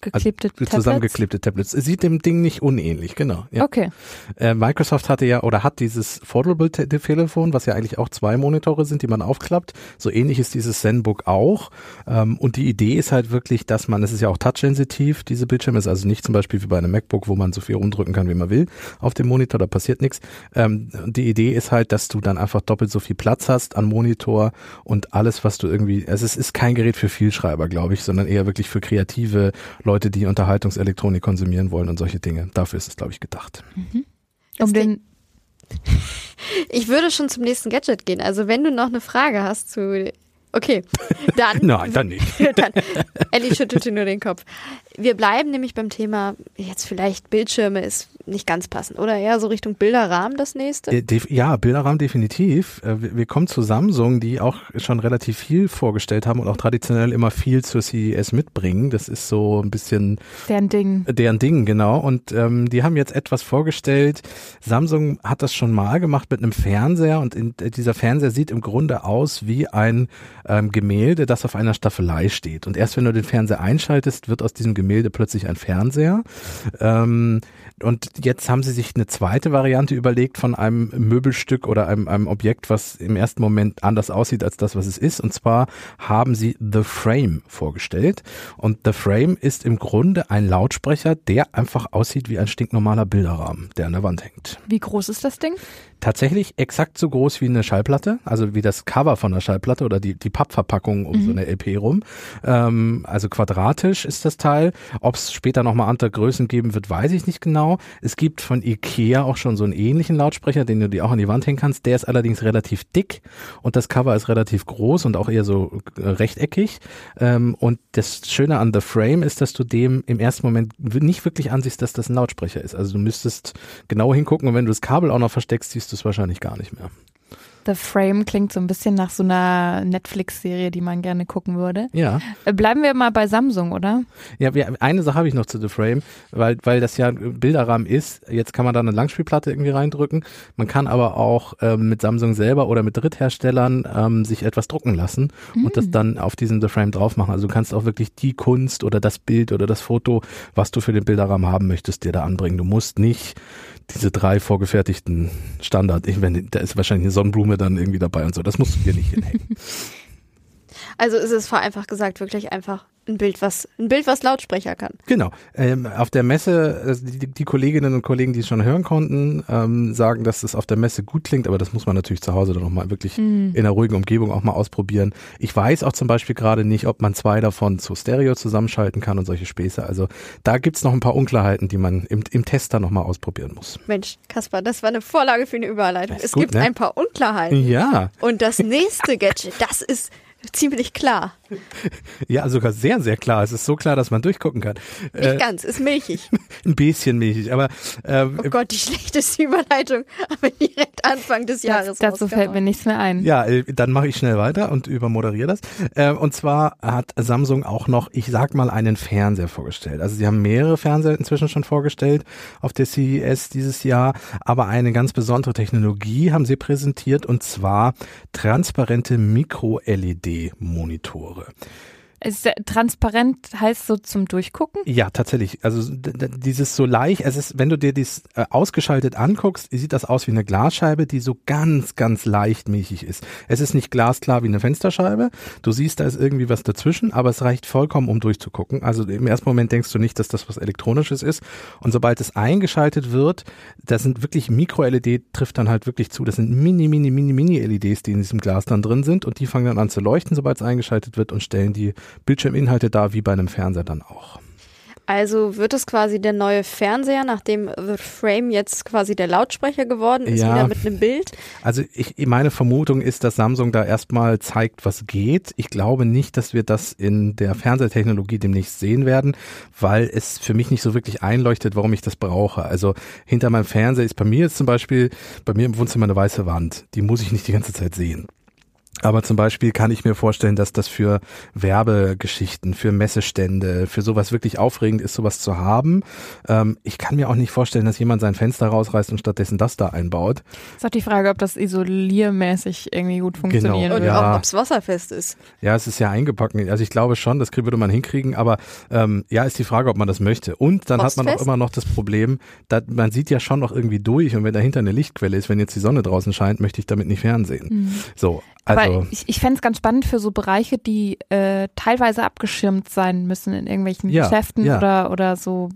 Speaker 3: geklebte Tablets.
Speaker 2: Zusammengeklebte Tablets. Sieht dem Ding nicht unähnlich, genau. Ja.
Speaker 3: Okay.
Speaker 2: Äh, Microsoft hatte ja oder hat dieses Foldable Te- Telefon, was ja eigentlich auch zwei Monitore sind, die man aufklappt. So ähnlich ist dieses ZenBook auch. Ähm, und die Idee ist halt wirklich, dass man, es ist ja auch touchsensitiv, diese Bildschirme ist also nicht zum Beispiel wie bei einem MacBook, wo man so viel rumdrücken kann, wie man will auf dem Monitor, da passiert nichts. Ähm, die Idee ist halt, dass du dann einfach doppelt so viel Platz hast an Monitor und alles, was du irgendwie, also es ist kein Gerät für Vielschreiber, glaube ich, sondern eher wirklich für kreative Leute, die Unterhaltungselektronik konsumieren wollen und solche Dinge. Dafür ist es, glaube ich, gedacht.
Speaker 3: Um den,
Speaker 1: Ich würde schon zum nächsten Gadget gehen. Also wenn du noch eine Frage hast zu... Okay, dann...
Speaker 2: Nein, dann nicht.
Speaker 1: dann, Ellie schüttelte nur den Kopf. Wir bleiben nämlich beim Thema, jetzt vielleicht Bildschirme ist nicht ganz passend, oder eher so Richtung Bilderrahmen das nächste?
Speaker 2: Ja, Bilderrahmen definitiv. Äh, Wir wir kommen zu Samsung, die auch schon relativ viel vorgestellt haben und auch traditionell immer viel zur CES mitbringen. Das ist so ein bisschen
Speaker 3: deren Ding.
Speaker 2: deren Ding, genau. Und ähm, die haben jetzt etwas vorgestellt. Samsung hat das schon mal gemacht mit einem Fernseher und in, äh, dieser Fernseher sieht im Grunde aus wie ein ähm, Gemälde, das auf einer Staffelei steht. Und erst wenn du den Fernseher einschaltest, wird aus diesem Gemälde plötzlich ein Fernseher. Ähm, und jetzt haben sie sich eine zweite Variante überlegt von einem Möbelstück oder einem, einem Objekt, was im ersten Moment anders aussieht als das, was es ist. Und zwar haben sie The Frame vorgestellt. Und The Frame ist im Grunde ein Lautsprecher, der einfach aussieht wie ein stinknormaler Bilderrahmen, der an der Wand hängt.
Speaker 3: Wie groß ist das Ding?
Speaker 2: Tatsächlich exakt so groß wie eine Schallplatte, also wie das Cover von einer Schallplatte oder die, die Pappverpackung um so eine LP rum. Ähm, also quadratisch ist das Teil. Ob es später nochmal andere Größen geben wird, weiß ich nicht genau. Es gibt von Ikea auch schon so einen ähnlichen Lautsprecher, den du dir auch an die Wand hängen kannst. Der ist allerdings relativ dick und das Cover ist relativ groß und auch eher so äh, rechteckig. Ähm, und das Schöne an The Frame ist, dass du dem im ersten Moment nicht wirklich ansiehst, dass das ein Lautsprecher ist. Also du müsstest genau hingucken und wenn du das Kabel auch noch versteckst, siehst du es wahrscheinlich gar nicht mehr.
Speaker 3: The Frame klingt so ein bisschen nach so einer Netflix-Serie, die man gerne gucken würde.
Speaker 2: Ja.
Speaker 3: Äh, Bleiben wir mal bei Samsung, oder?
Speaker 2: Ja, eine Sache habe ich noch zu The Frame, weil, weil das ja ein Bilderrahmen ist. Jetzt kann man da eine Langspielplatte irgendwie reindrücken. Man kann aber auch ähm, mit Samsung selber oder mit Drittherstellern ähm, sich etwas drucken lassen und das dann auf diesen The Frame drauf machen. Also du kannst auch wirklich die Kunst oder das Bild oder das Foto, was du für den Bilderrahmen haben möchtest, dir da anbringen. Du musst nicht diese drei vorgefertigten Standard, ich meine, da ist wahrscheinlich eine Sonnenblume dann irgendwie dabei und so. Das musst du dir nicht hinhängen.
Speaker 1: Also ist es vereinfacht gesagt wirklich einfach ein Bild, was ein Bild, was Lautsprecher kann.
Speaker 2: Genau. Ähm, auf der Messe, also die, die Kolleginnen und Kollegen, die es schon hören konnten, ähm, sagen, dass es auf der Messe gut klingt, aber das muss man natürlich zu Hause dann nochmal wirklich in einer ruhigen Umgebung auch mal ausprobieren. Ich weiß auch zum Beispiel gerade nicht, ob man zwei davon zu Stereo zusammenschalten kann und solche Späße. Also da gibt's noch ein paar Unklarheiten, die man im, im Tester nochmal ausprobieren muss.
Speaker 1: Mensch, Kaspar, das war eine Vorlage für eine Überleitung. Es
Speaker 2: gut,
Speaker 1: gibt
Speaker 2: ne?
Speaker 1: ein paar Unklarheiten.
Speaker 2: Ja,
Speaker 1: Und das nächste Gadget, das ist ziemlich klar.
Speaker 2: Ja, sogar sehr, sehr klar. Es ist so klar, dass man durchgucken kann.
Speaker 1: Nicht äh, ganz, ist milchig.
Speaker 2: Ein bisschen milchig, aber.
Speaker 1: Äh, oh Gott, die schlechteste Überleitung, aber direkt Anfang des Jahres.
Speaker 3: Das, dazu fällt mir nichts mehr ein.
Speaker 2: Ja, äh, dann mache ich schnell weiter und übermoderiere das. Äh, und zwar hat Samsung auch noch, ich sag mal, einen Fernseher vorgestellt. Also sie haben mehrere Fernseher inzwischen schon vorgestellt auf der CES dieses Jahr, aber eine ganz besondere Technologie haben sie präsentiert und zwar transparente Mikro-LED-Monitore. heureux.
Speaker 3: Ist transparent heißt so zum Durchgucken?
Speaker 2: Ja, tatsächlich. Also dieses so leicht, es ist, wenn du dir dies äh, ausgeschaltet anguckst, sieht das aus wie eine Glasscheibe, die so ganz, ganz leicht milchig ist. Es ist nicht glasklar wie eine Fensterscheibe. Du siehst, da ist irgendwie was dazwischen, aber es reicht vollkommen, um durchzugucken. Also im ersten Moment denkst du nicht, dass das was Elektronisches ist. Und sobald es eingeschaltet wird, das sind wirklich Mikro-LED, trifft dann halt wirklich zu. Das sind mini, mini, mini, mini LEDs, die in diesem Glas dann drin sind und die fangen dann an zu leuchten, sobald es eingeschaltet wird und stellen die Bildschirminhalte da, wie bei einem Fernseher dann auch.
Speaker 1: Also wird es quasi der neue Fernseher, nachdem The Frame jetzt quasi der Lautsprecher geworden ist, ja, wieder mit einem Bild?
Speaker 2: Also ich, meine Vermutung ist, dass Samsung da erstmal zeigt, was geht. Ich glaube nicht, dass wir das in der Fernsehtechnologie demnächst sehen werden, weil es für mich nicht so wirklich einleuchtet, warum ich das brauche. Also hinter meinem Fernseher ist bei mir jetzt zum Beispiel, bei mir im Wohnzimmer eine weiße Wand. Die muss ich nicht die ganze Zeit sehen. Aber zum Beispiel kann ich mir vorstellen, dass das für Werbegeschichten, für Messestände, für sowas wirklich aufregend ist, sowas zu haben. Ähm, ich kann mir auch nicht vorstellen, dass jemand sein Fenster rausreißt und stattdessen das da einbaut.
Speaker 3: ist auch die Frage, ob das isoliermäßig irgendwie gut genau, funktioniert.
Speaker 1: Genau, und ja. ob es wasserfest ist.
Speaker 2: Ja, es ist ja eingepackt. Also ich glaube schon, das würde man hinkriegen, aber ähm, ja, ist die Frage, ob man das möchte. Und dann Postfest? hat man auch immer noch das Problem, dass man sieht ja schon noch irgendwie durch und wenn dahinter eine Lichtquelle ist, wenn jetzt die Sonne draußen scheint, möchte ich damit nicht fernsehen. Mhm. So,
Speaker 3: also, Aber ich, ich fände es ganz spannend für so Bereiche, die äh, teilweise abgeschirmt sein müssen in irgendwelchen ja, Geschäften ja. oder oder so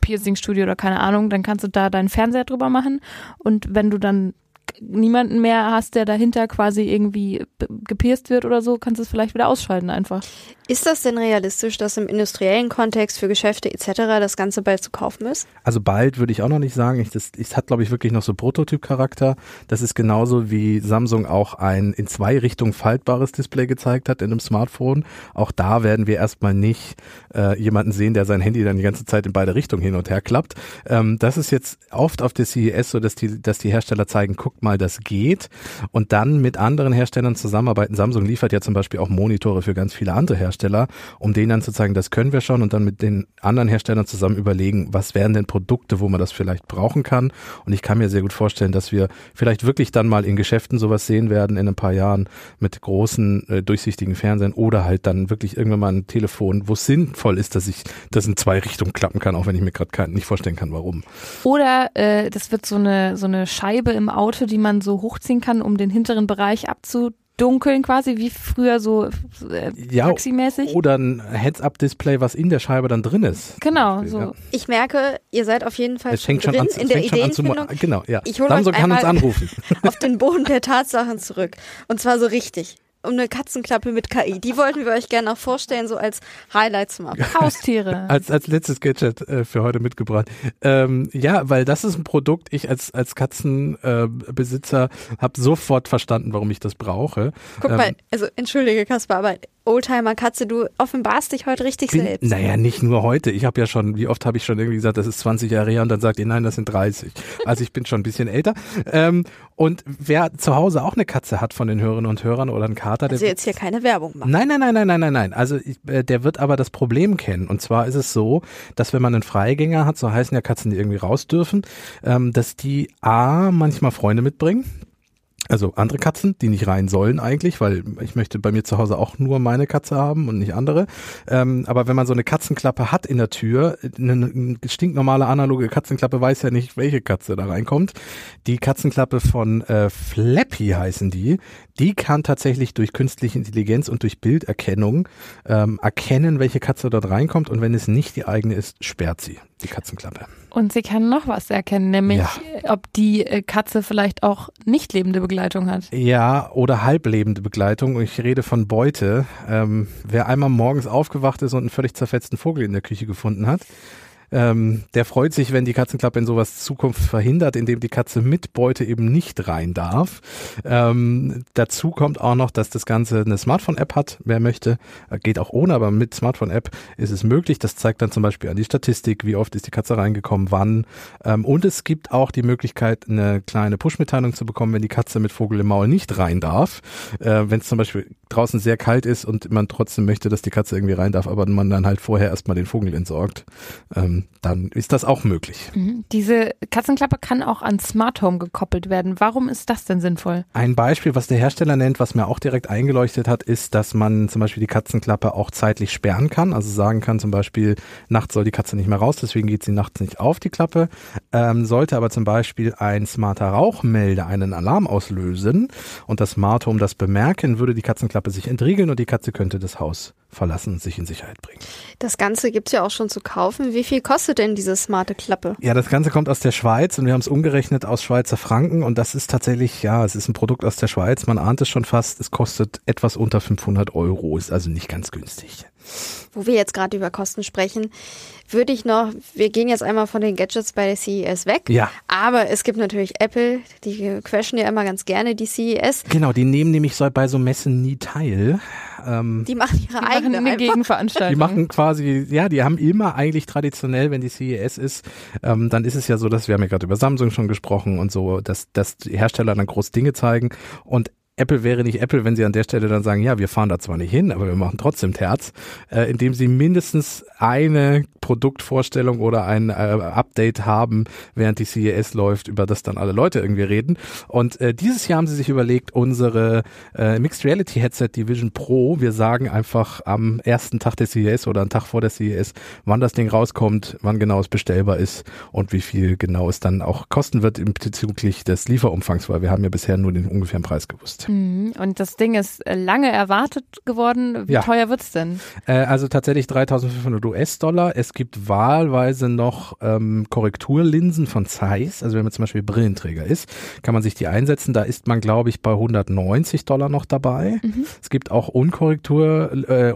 Speaker 3: Piercing-Studio oder keine Ahnung, dann kannst du da deinen Fernseher drüber machen und wenn du dann niemanden mehr hast, der dahinter quasi irgendwie gepierst wird oder so, kannst du es vielleicht wieder ausschalten einfach.
Speaker 1: Ist das denn realistisch, dass im industriellen Kontext für Geschäfte etc. das Ganze bald zu kaufen ist?
Speaker 2: Also bald würde ich auch noch nicht sagen. Ich, das, das hat, glaube ich, wirklich noch so Prototyp-Charakter. Das ist genauso wie Samsung auch ein in zwei Richtungen faltbares Display gezeigt hat in einem Smartphone. Auch da werden wir erstmal nicht äh, jemanden sehen, der sein Handy dann die ganze Zeit in beide Richtungen hin und her klappt. Ähm, das ist jetzt oft auf der CES so, dass die, dass die Hersteller zeigen, mal, das geht. Und dann mit anderen Herstellern zusammenarbeiten. Samsung liefert ja zum Beispiel auch Monitore für ganz viele andere Hersteller. Hersteller, um denen dann zu zeigen, das können wir schon und dann mit den anderen Herstellern zusammen überlegen, was wären denn Produkte, wo man das vielleicht brauchen kann. Und ich kann mir sehr gut vorstellen, dass wir vielleicht wirklich dann mal in Geschäften sowas sehen werden in ein paar Jahren mit großen, äh, durchsichtigen Fernsehen oder halt dann wirklich irgendwann mal ein Telefon, wo es sinnvoll ist, dass ich das in zwei Richtungen klappen kann, auch wenn ich mir gerade nicht vorstellen kann, warum.
Speaker 3: Oder äh, das wird so eine, so eine Scheibe im Auto, die man so hochziehen kann, um den hinteren Bereich abzu dunkeln quasi, wie früher so äh, ja, taximäßig.
Speaker 2: Oder ein Heads-Up-Display, was in der Scheibe dann drin ist.
Speaker 3: Genau. So.
Speaker 1: Ja. Ich merke, ihr seid auf jeden Fall
Speaker 2: es fängt schon
Speaker 1: drin
Speaker 2: an,
Speaker 1: in der
Speaker 2: Ideenfindung. Genau, ja.
Speaker 1: Ich hole
Speaker 2: Samsung kann uns anrufen.
Speaker 1: auf den Boden der Tatsachen zurück. Und zwar so richtig um eine Katzenklappe mit KI. Die wollten wir euch gerne auch vorstellen, so als Highlights machen.
Speaker 3: Haustiere.
Speaker 2: als, als letztes Gadget äh, für heute mitgebracht. Ähm, ja, weil das ist ein Produkt, ich als, als Katzenbesitzer äh, habe sofort verstanden, warum ich das brauche.
Speaker 1: Guck ähm, mal, also entschuldige Kaspar, aber Oldtimer Katze, du offenbarst dich heute richtig bin, selbst.
Speaker 2: Naja, nicht nur heute. Ich habe ja schon, wie oft habe ich schon irgendwie gesagt, das ist 20 Jahre her und dann sagt ihr, nein, das sind 30. Also ich bin schon ein bisschen älter. Ähm, und wer zu Hause auch eine Katze hat von den Hörerinnen und Hörern oder einen Kater,
Speaker 1: der. Also jetzt hier keine Werbung machen.
Speaker 2: Nein, nein, nein, nein, nein, nein, nein. Also ich, äh, der wird aber das Problem kennen. Und zwar ist es so, dass wenn man einen Freigänger hat, so heißen ja Katzen, die irgendwie raus dürfen, ähm, dass die A manchmal Freunde mitbringen also andere Katzen, die nicht rein sollen eigentlich, weil ich möchte bei mir zu Hause auch nur meine Katze haben und nicht andere. Ähm, aber wenn man so eine Katzenklappe hat in der Tür, eine, eine stinknormale analoge Katzenklappe weiß ja nicht, welche Katze da reinkommt. Die Katzenklappe von äh, Flappy heißen die. Die kann tatsächlich durch künstliche Intelligenz und durch Bilderkennung ähm, erkennen, welche Katze dort reinkommt und wenn es nicht die eigene ist, sperrt sie die Katzenklappe.
Speaker 3: Und sie kann noch was erkennen, nämlich ja. ob die äh, Katze vielleicht auch nicht lebende Begleitung hat.
Speaker 2: Ja, oder halblebende Begleitung. Ich rede von Beute. Ähm, wer einmal morgens aufgewacht ist und einen völlig zerfetzten Vogel in der Küche gefunden hat, ähm, der freut sich, wenn die Katzenklappe in sowas Zukunft verhindert, indem die Katze mit Beute eben nicht rein darf. Ähm, dazu kommt auch noch, dass das Ganze eine Smartphone-App hat. Wer möchte, äh, geht auch ohne, aber mit Smartphone-App ist es möglich. Das zeigt dann zum Beispiel an die Statistik, wie oft ist die Katze reingekommen, wann. Ähm, und es gibt auch die Möglichkeit, eine kleine Push-Mitteilung zu bekommen, wenn die Katze mit Vogel im Maul nicht rein darf. Äh, wenn es zum Beispiel draußen sehr kalt ist und man trotzdem möchte, dass die Katze irgendwie rein darf, aber man dann halt vorher erstmal den Vogel entsorgt, ähm, dann ist das auch möglich.
Speaker 3: Mhm. Diese Katzenklappe kann auch an Smart Home gekoppelt werden. Warum ist das denn sinnvoll?
Speaker 2: Ein Beispiel, was der Hersteller nennt, was mir auch direkt eingeleuchtet hat, ist, dass man zum Beispiel die Katzenklappe auch zeitlich sperren kann. Also sagen kann zum Beispiel, nachts soll die Katze nicht mehr raus, deswegen geht sie nachts nicht auf die Klappe. Ähm, sollte aber zum Beispiel ein smarter Rauchmelder einen Alarm auslösen und das Smart Home das bemerken, würde die Katzenklappe sich entriegeln und die Katze könnte das Haus verlassen und sich in Sicherheit bringen.
Speaker 1: Das Ganze gibt's ja auch schon zu kaufen. Wie viel kostet denn diese smarte Klappe?
Speaker 2: Ja, das Ganze kommt aus der Schweiz und wir haben es umgerechnet aus Schweizer Franken und das ist tatsächlich, ja, es ist ein Produkt aus der Schweiz. Man ahnt es schon fast. Es kostet etwas unter 500 Euro, ist also nicht ganz günstig.
Speaker 1: Wo wir jetzt gerade über Kosten sprechen, würde ich noch, wir gehen jetzt einmal von den Gadgets bei der CES weg.
Speaker 2: Ja.
Speaker 1: Aber es gibt natürlich Apple, die crashen ja immer ganz gerne die CES.
Speaker 2: Genau, die nehmen nämlich so bei so Messen nie teil.
Speaker 1: Ähm, die machen ihre
Speaker 3: Die
Speaker 1: eigene
Speaker 3: machen. Gegenveranstaltung.
Speaker 2: Die machen quasi, ja, die haben immer eigentlich traditionell, wenn die CES ist, ähm, dann ist es ja so, dass wir haben ja gerade über Samsung schon gesprochen und so, dass, dass die Hersteller dann groß Dinge zeigen und Apple wäre nicht Apple, wenn sie an der Stelle dann sagen, ja, wir fahren da zwar nicht hin, aber wir machen trotzdem Terz, äh, indem sie mindestens eine Produktvorstellung oder ein äh, Update haben, während die CES läuft, über das dann alle Leute irgendwie reden. Und äh, dieses Jahr haben sie sich überlegt, unsere äh, Mixed Reality Headset Division Pro, wir sagen einfach am ersten Tag der CES oder einen Tag vor der CES, wann das Ding rauskommt, wann genau es bestellbar ist und wie viel genau es dann auch kosten wird bezüglich des Lieferumfangs, weil wir haben ja bisher nur den ungefähren Preis gewusst.
Speaker 3: Mhm. Und das Ding ist äh, lange erwartet geworden. Wie
Speaker 2: Ja.
Speaker 3: teuer wird's denn?
Speaker 2: Äh, also tatsächlich 3.500 US-Dollar. Es gibt wahlweise noch ähm, Korrekturlinsen von Zeiss. Also wenn man zum Beispiel Brillenträger ist, kann man sich die einsetzen. Da ist man, glaube ich, bei 190 Dollar noch dabei. Es gibt auch Unkorrektur, äh,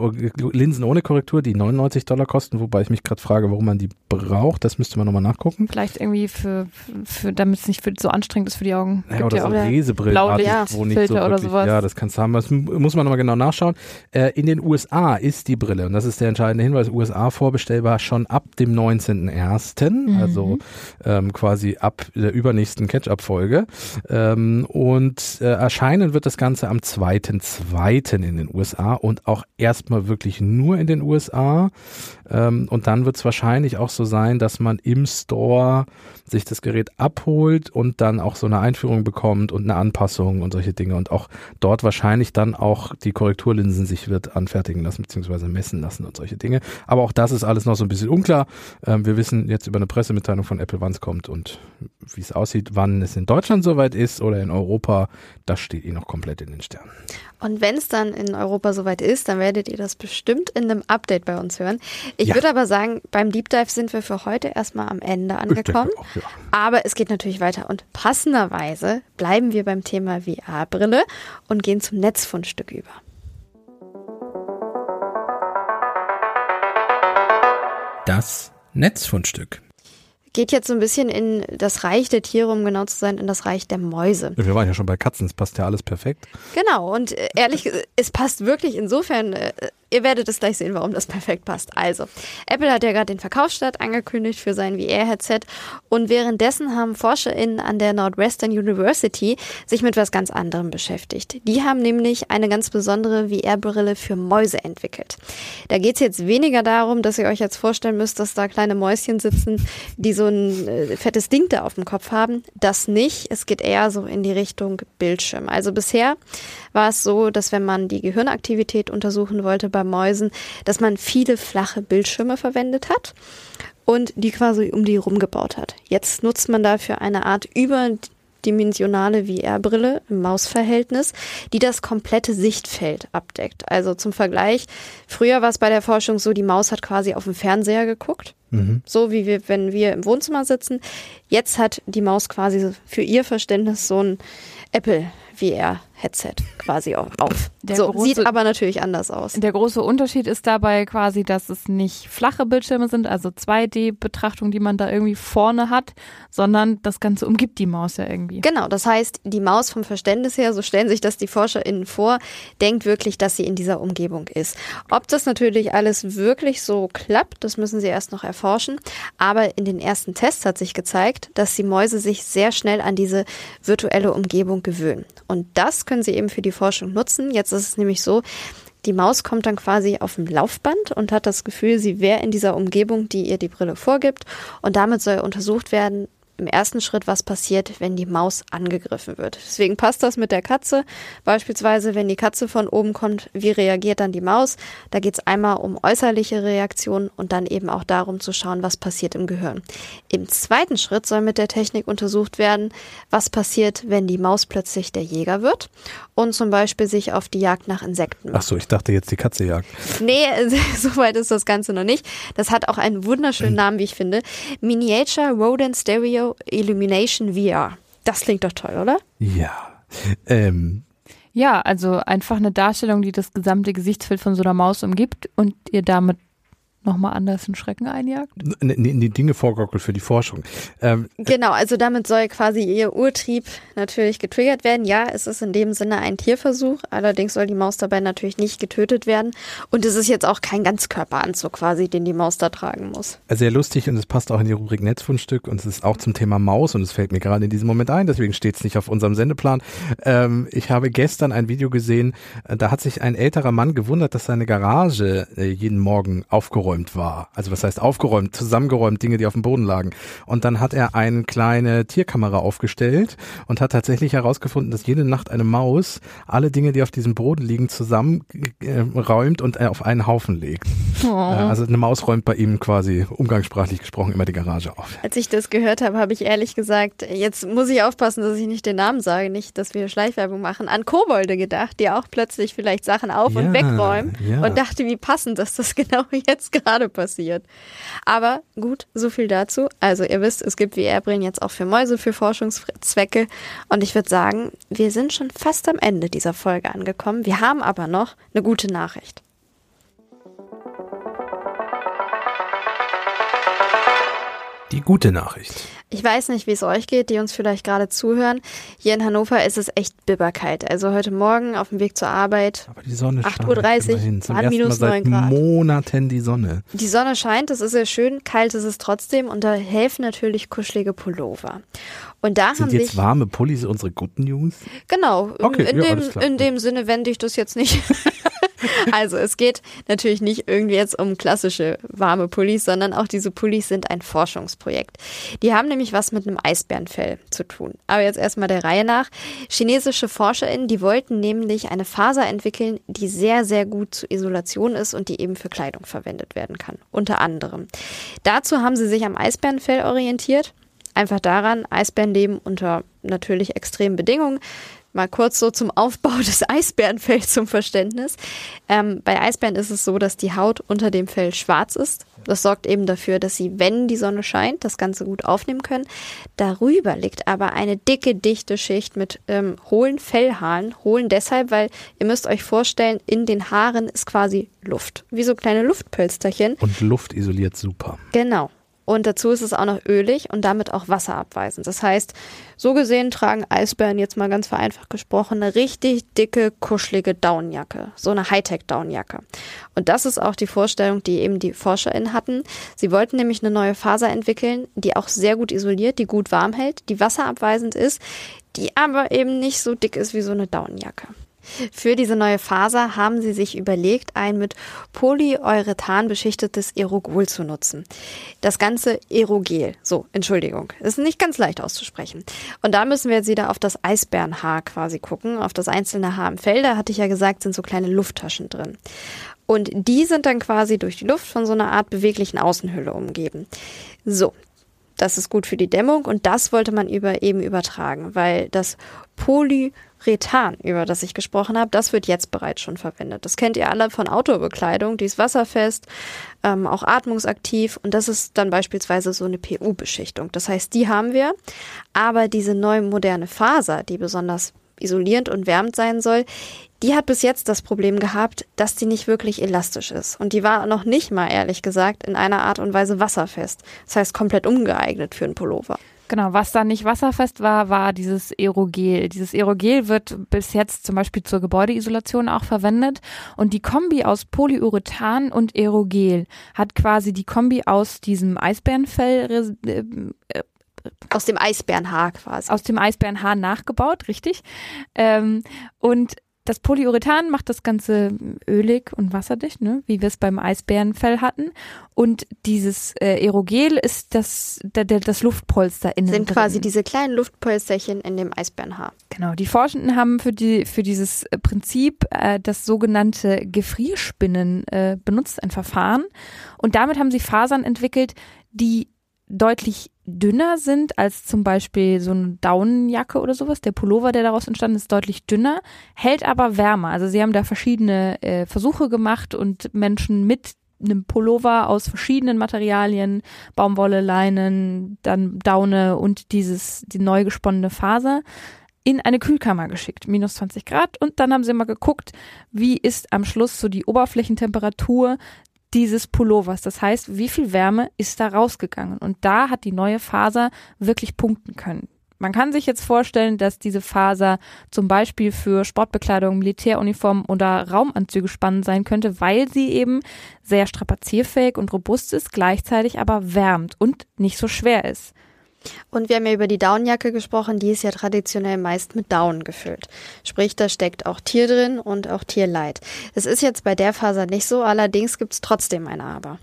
Speaker 2: Linsen ohne Korrektur, die 99 Dollar kosten, wobei ich mich gerade frage, warum man die braucht. Das müsste man nochmal nachgucken.
Speaker 3: Vielleicht irgendwie für, für damit es nicht für, so anstrengend ist für die Augen.
Speaker 2: Ja, oder
Speaker 3: ja
Speaker 2: so Lesebrillen, wo nicht so
Speaker 3: Filter oder
Speaker 2: wirklich,
Speaker 3: sowas.
Speaker 2: ja, das kannst du haben. Das muss man nochmal genau nachschauen. Äh, in den USA ist die Brille, und das ist der entscheidende Hinweis, USA vorbestellbar schon ab dem 19.01.,
Speaker 3: Mhm.
Speaker 2: also ähm, quasi ab der übernächsten Catch-up-Folge. Ähm, und äh, erscheinen wird das Ganze am 2.2. in den USA und auch erstmal wirklich nur in den USA. Ähm, und dann wird es wahrscheinlich auch so sein, dass man im Store sich das Gerät abholt und dann auch so eine Einführung bekommt und eine Anpassung und solche Dinge und auch dort wahrscheinlich dann auch die Korrekturlinsen sich wird anfertigen lassen beziehungsweise messen lassen und solche Dinge. Aber auch das ist alles noch so ein bisschen unklar. Ähm, wir wissen jetzt über eine Pressemitteilung von Apple, wann es kommt und wie es aussieht, wann es in Deutschland soweit ist oder in Europa, das steht eh noch komplett in den Sternen.
Speaker 1: Und wenn es dann in Europa soweit ist, dann werdet ihr das bestimmt in einem Update bei uns hören. Ich
Speaker 2: Ja.
Speaker 1: würde aber sagen, beim Deep Dive sind wir für heute erstmal am Ende angekommen.
Speaker 2: auch, ja.
Speaker 1: Aber es geht natürlich weiter und passenderweise bleiben wir beim Thema VR-Brille und gehen zum Netzfundstück über.
Speaker 2: Das Netzfundstück.
Speaker 1: Geht jetzt so ein bisschen in das Reich der Tiere, um genau zu sein, in das Reich der Mäuse.
Speaker 2: Wir waren ja schon bei Katzen, es passt ja alles perfekt.
Speaker 1: Genau, und äh, ehrlich, es passt wirklich insofern, äh, ihr werdet es gleich sehen, warum das perfekt passt. Also, Apple hat ja gerade den Verkaufsstart angekündigt für sein VR-Headset und währenddessen haben ForscherInnen an der Northwestern University sich mit was ganz anderem beschäftigt. Die haben nämlich eine ganz besondere VR-Brille für Mäuse entwickelt. Da geht es jetzt weniger darum, dass ihr euch jetzt vorstellen müsst, dass da kleine Mäuschen sitzen, die so ein äh, fettes Ding da auf dem Kopf haben. Das nicht. Es geht eher so in die Richtung Bildschirm. Also bisher war es so, dass wenn man die Gehirnaktivität untersuchen wollte bei Mäusen, dass man viele flache Bildschirme verwendet hat und die quasi um die rumgebaut hat. Jetzt nutzt man dafür eine Art überdimensionale VR-Brille im Mausverhältnis, die das komplette Sichtfeld abdeckt. Also zum Vergleich, früher war es bei der Forschung so, die Maus hat quasi auf dem Fernseher geguckt. So wie wir, wenn wir im Wohnzimmer sitzen. Jetzt hat die Maus quasi für ihr Verständnis so ein Apple VR Headset quasi auf.
Speaker 3: Der
Speaker 1: so,
Speaker 3: große-
Speaker 1: sieht aber natürlich anders aus.
Speaker 3: Der große Unterschied ist dabei quasi, dass es nicht flache Bildschirme sind, also 2D-Betrachtung, die man da irgendwie vorne hat, sondern das Ganze umgibt die Maus ja irgendwie.
Speaker 1: Genau, das heißt, die Maus vom Verständnis her, so stellen sich das die ForscherInnen vor, denkt wirklich, dass sie in dieser Umgebung ist. Ob das natürlich alles wirklich so klappt, das müssen sie erst noch erforschen. Aber in den ersten Tests hat sich gezeigt, dass die Mäuse sich sehr schnell an diese virtuelle Umgebung gewöhnen. Und das können sie eben für die Forschung nutzen. Jetzt ist es nämlich so, die Maus kommt dann quasi auf dem Laufband und hat das Gefühl, sie wäre in dieser Umgebung, die ihr die Brille vorgibt. Und damit soll untersucht werden, im ersten Schritt, was passiert, wenn die Maus angegriffen wird. Deswegen passt das mit der Katze. Beispielsweise, wenn die Katze von oben kommt, wie reagiert dann die Maus? Da geht es einmal um äußerliche Reaktionen und dann eben auch darum zu schauen, was passiert im Gehirn. Im zweiten Schritt soll mit der Technik untersucht werden, was passiert, wenn die Maus plötzlich der Jäger wird und zum Beispiel sich auf die Jagd nach Insekten macht.
Speaker 2: Ach so, ich dachte jetzt die Katze jagt.
Speaker 1: Nee, so weit ist das Ganze noch nicht. Das hat auch einen wunderschönen Namen, wie ich finde. Miniature Rodent Stereo Illumination VR. Das klingt doch toll, oder?
Speaker 2: Ja. Ähm,
Speaker 3: Ja, also einfach eine Darstellung, die das gesamte Gesichtsfeld von so einer Maus umgibt und ihr damit nochmal anders einen Schrecken einjagt.
Speaker 2: n- n- die Dinge vorgaukelt für die Forschung. Ähm,
Speaker 1: Genau, also damit soll quasi ihr Urtrieb natürlich getriggert werden. Ja, es ist in dem Sinne ein Tierversuch, allerdings soll die Maus dabei natürlich nicht getötet werden. Und es ist jetzt auch kein Ganzkörperanzug quasi, den die Maus da tragen muss.
Speaker 2: sehr lustig und es passt auch in die Rubrik Netzfundstück und es ist auch zum Thema Maus und es fällt mir gerade in diesem Moment ein, deswegen steht es nicht auf unserem Sendeplan. Ähm, ich habe gestern ein Video gesehen, äh, da hat sich ein älterer Mann gewundert, dass seine Garage äh, jeden Morgen aufgeräumt war. Also was heißt aufgeräumt? Zusammengeräumt, Dinge, die auf dem Boden lagen. Und dann hat er eine kleine Tierkamera aufgestellt und hat tatsächlich herausgefunden, dass jede Nacht eine Maus alle Dinge, die auf diesem Boden liegen, zusammenräumt und äh, auf einen Haufen legt. Äh, also eine Maus räumt bei ihm quasi umgangssprachlich gesprochen immer die Garage auf.
Speaker 1: Als ich das gehört habe, habe ich ehrlich gesagt, jetzt muss ich aufpassen, dass ich nicht den Namen sage, nicht, dass wir Schleichwerbung machen, an Kobolde gedacht, die auch plötzlich vielleicht Sachen auf und
Speaker 2: Ja,
Speaker 1: wegräumen
Speaker 2: ja.
Speaker 1: und dachte, wie passend, dass das genau jetzt gerade passiert. Aber gut, so viel dazu. Also ihr wisst, es gibt VR-Brillen jetzt auch für Mäuse für Forschungszwecke und ich würde sagen, wir sind schon fast am Ende dieser Folge angekommen. Wir haben aber noch eine gute Nachricht.
Speaker 2: Die gute Nachricht.
Speaker 1: Ich weiß nicht, wie es euch geht, die uns vielleicht gerade zuhören. Hier in Hannover ist es echt Bibberkalt. Also heute Morgen auf dem Weg zur Arbeit.
Speaker 2: Aber die Sonne
Speaker 1: 8.30
Speaker 2: scheint
Speaker 1: Uhr,
Speaker 2: Mal
Speaker 1: minus
Speaker 2: seit
Speaker 1: 9 Grad.
Speaker 2: Monaten die Sonne.
Speaker 1: Die Sonne scheint, das ist sehr schön. Kalt ist es trotzdem und da helfen natürlich kuschelige Pullover. Und da
Speaker 2: Sind
Speaker 1: haben
Speaker 2: jetzt warme Pullis unsere Good News?
Speaker 1: Genau,
Speaker 2: Okay,
Speaker 1: in,
Speaker 2: ja,
Speaker 1: dem,
Speaker 2: klar.
Speaker 1: in dem Sinne wende ich das jetzt nicht. also es geht natürlich nicht irgendwie jetzt um klassische warme Pullis, sondern auch diese Pullis sind ein Forschungsprojekt. Die haben nämlich was mit einem Eisbärenfell zu tun. Aber jetzt erstmal der Reihe nach. Chinesische ForscherInnen, die wollten nämlich eine Faser entwickeln, die sehr, sehr gut zur Isolation ist und die eben für Kleidung verwendet werden kann. Unter anderem. Dazu haben sie sich am Eisbärenfell orientiert. Einfach daran, Eisbären leben unter natürlich extremen Bedingungen. Mal kurz so zum Aufbau des Eisbärenfells zum Verständnis. Ähm, bei Eisbären ist es so, dass die Haut unter dem Fell schwarz ist. Das sorgt eben dafür, dass sie, wenn die Sonne scheint, das Ganze gut aufnehmen können. Darüber liegt aber eine dicke, dichte Schicht mit ähm, hohlen Fellhaaren. Hohlen deshalb, weil ihr müsst euch vorstellen, in den Haaren ist quasi Luft. Wie so kleine Luftpölsterchen.
Speaker 2: Und Luft isoliert super.
Speaker 1: Genau. Und dazu ist es auch noch ölig und damit auch wasserabweisend. Das heißt, so gesehen tragen Eisbären jetzt mal ganz vereinfacht gesprochen eine richtig dicke, kuschelige Downjacke. So eine Hightech-Downjacke. Und das ist auch die Vorstellung, die eben die ForscherInnen hatten. Sie wollten nämlich eine neue Faser entwickeln, die auch sehr gut isoliert, die gut warm hält, die wasserabweisend ist, die aber eben nicht so dick ist wie so eine Downjacke. Für diese neue Faser haben sie sich überlegt, ein mit Polyurethan beschichtetes Aerogol zu nutzen. Das ganze Aerogel, so, Entschuldigung, ist nicht ganz leicht auszusprechen. Und da müssen wir jetzt wieder auf das Eisbärenhaar quasi gucken, auf das einzelne Haar im Fell. Da hatte ich ja gesagt, sind so kleine Lufttaschen drin. Und die sind dann quasi durch die Luft von so einer Art beweglichen Außenhülle umgeben. So, das ist gut für die Dämmung und das wollte man über eben übertragen, weil das Polyurethan, über das ich gesprochen habe, das wird jetzt bereits schon verwendet. Das kennt ihr alle von Outdoor-Bekleidung, die ist wasserfest, ähm, auch atmungsaktiv und das ist dann beispielsweise so eine PU-Beschichtung. Das heißt, die haben wir, aber diese neue moderne Faser, die besonders isolierend und wärmend sein soll, die hat bis jetzt das Problem gehabt, dass die nicht wirklich elastisch ist. Und die war noch nicht mal, ehrlich gesagt, in einer Art und Weise wasserfest. Das heißt, komplett ungeeignet für einen Pullover.
Speaker 3: Genau, was da nicht wasserfest war, war dieses Aerogel. Dieses Aerogel wird bis jetzt zum Beispiel zur Gebäudeisolation auch verwendet. Und die Kombi aus Polyurethan und Aerogel hat quasi die Kombi aus diesem Eisbärenfell
Speaker 1: äh, aus dem Eisbärenhaar quasi.
Speaker 3: Aus dem Eisbärenhaar nachgebaut, richtig. Ähm, und das Polyurethan macht das Ganze ölig und wasserdicht, ne? wie wir es beim Eisbärenfell hatten. Und dieses äh, Aerogel ist das, der, der, das Luftpolster innen.
Speaker 1: Sind drin. quasi diese kleinen Luftpolsterchen in dem Eisbärenhaar.
Speaker 3: Genau. Die Forschenden haben für, die, für dieses Prinzip äh, das sogenannte Gefrierspinnen äh, benutzt, ein Verfahren. Und damit haben sie Fasern entwickelt, die deutlich dünner sind als zum Beispiel so eine Daunenjacke oder sowas. Der Pullover, der daraus entstanden ist, deutlich dünner, hält aber wärmer. Also sie haben da verschiedene äh, Versuche gemacht und Menschen mit einem Pullover aus verschiedenen Materialien, Baumwolle, Leinen, dann Daune und dieses, die neu gesponnene Faser in eine Kühlkammer geschickt, minus 20 Grad. Und dann haben sie mal geguckt, wie ist am Schluss so die Oberflächentemperatur dieses Pullovers. Das heißt, wie viel Wärme ist da rausgegangen? Und da hat die neue Faser wirklich punkten können. Man kann sich jetzt vorstellen, dass diese Faser zum Beispiel für Sportbekleidung, Militäruniformen oder Raumanzüge spannend sein könnte, weil sie eben sehr strapazierfähig und robust ist, gleichzeitig aber wärmt und nicht so schwer ist.
Speaker 1: Und wir haben ja über die Daunenjacke gesprochen, die ist ja traditionell meist mit Daunen gefüllt. Sprich, da steckt auch Tier drin und auch Tierleid. Es ist jetzt bei der Faser nicht so, allerdings gibt es trotzdem ein Aber.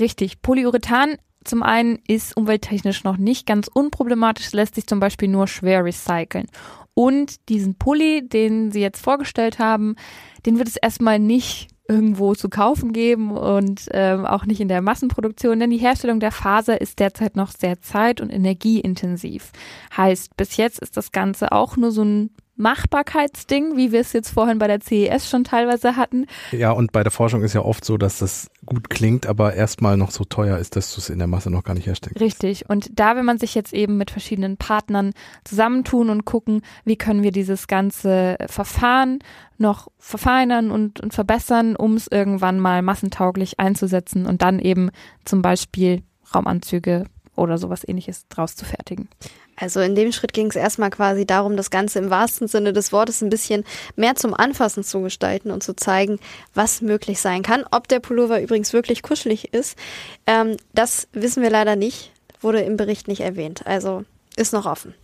Speaker 3: Richtig. Polyurethan zum einen ist umwelttechnisch noch nicht ganz unproblematisch, lässt sich zum Beispiel nur schwer recyceln. Und diesen Pulli, den sie jetzt vorgestellt haben, den wird es erstmal nicht irgendwo zu kaufen geben und ähm, auch nicht in der Massenproduktion, denn die Herstellung der Faser ist derzeit noch sehr zeit- und energieintensiv. Heißt, bis jetzt ist das Ganze auch nur so ein Machbarkeitsding, wie wir es jetzt vorhin bei der CES schon teilweise hatten.
Speaker 2: Ja, und bei der Forschung ist ja oft so, dass das gut klingt, aber erstmal noch so teuer ist, dass du es in der Masse noch gar nicht herstellst.
Speaker 3: Richtig. Und da will man sich jetzt eben mit verschiedenen Partnern zusammentun und gucken, wie können wir dieses ganze Verfahren noch verfeinern und, und verbessern, um es irgendwann mal massentauglich einzusetzen und dann eben zum Beispiel Raumanzüge oder sowas ähnliches draus zu fertigen.
Speaker 1: Also in dem Schritt ging es erstmal quasi darum, das Ganze im wahrsten Sinne des Wortes ein bisschen mehr zum Anfassen zu gestalten und zu zeigen, was möglich sein kann. Ob der Pullover übrigens wirklich kuschelig ist, ähm, das wissen wir leider nicht, wurde im Bericht nicht erwähnt. Also ist noch offen.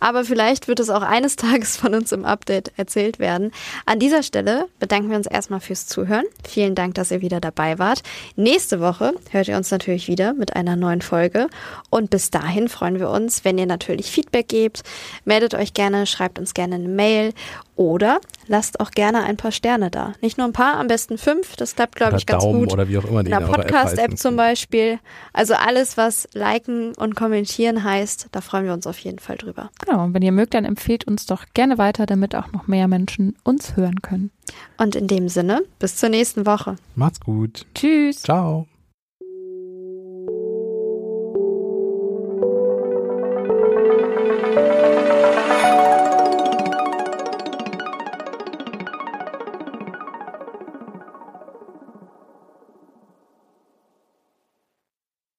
Speaker 1: Aber vielleicht wird es auch eines Tages von uns im Update erzählt werden. An dieser Stelle bedanken wir uns erstmal fürs Zuhören. Vielen Dank, dass ihr wieder dabei wart. Nächste Woche hört ihr uns natürlich wieder mit einer neuen Folge. Und bis dahin freuen wir uns, wenn ihr natürlich Feedback gebt. Meldet euch gerne, schreibt uns gerne eine Mail oder lasst auch gerne ein paar Sterne da. Nicht nur ein paar, am besten fünf. Das klappt, glaube ich, ganz
Speaker 2: Daumen
Speaker 1: gut.
Speaker 2: Oder wie auch immer die
Speaker 1: in der Podcast-App zum Beispiel. Also alles, was liken und kommentieren heißt, da freuen wir uns auf jeden Fall drüber.
Speaker 3: Genau, und wenn ihr mögt, dann empfehlt uns doch gerne weiter, damit auch noch mehr Menschen uns hören können.
Speaker 1: Und in dem Sinne, bis zur nächsten Woche.
Speaker 2: Macht's gut.
Speaker 3: Tschüss.
Speaker 2: Ciao.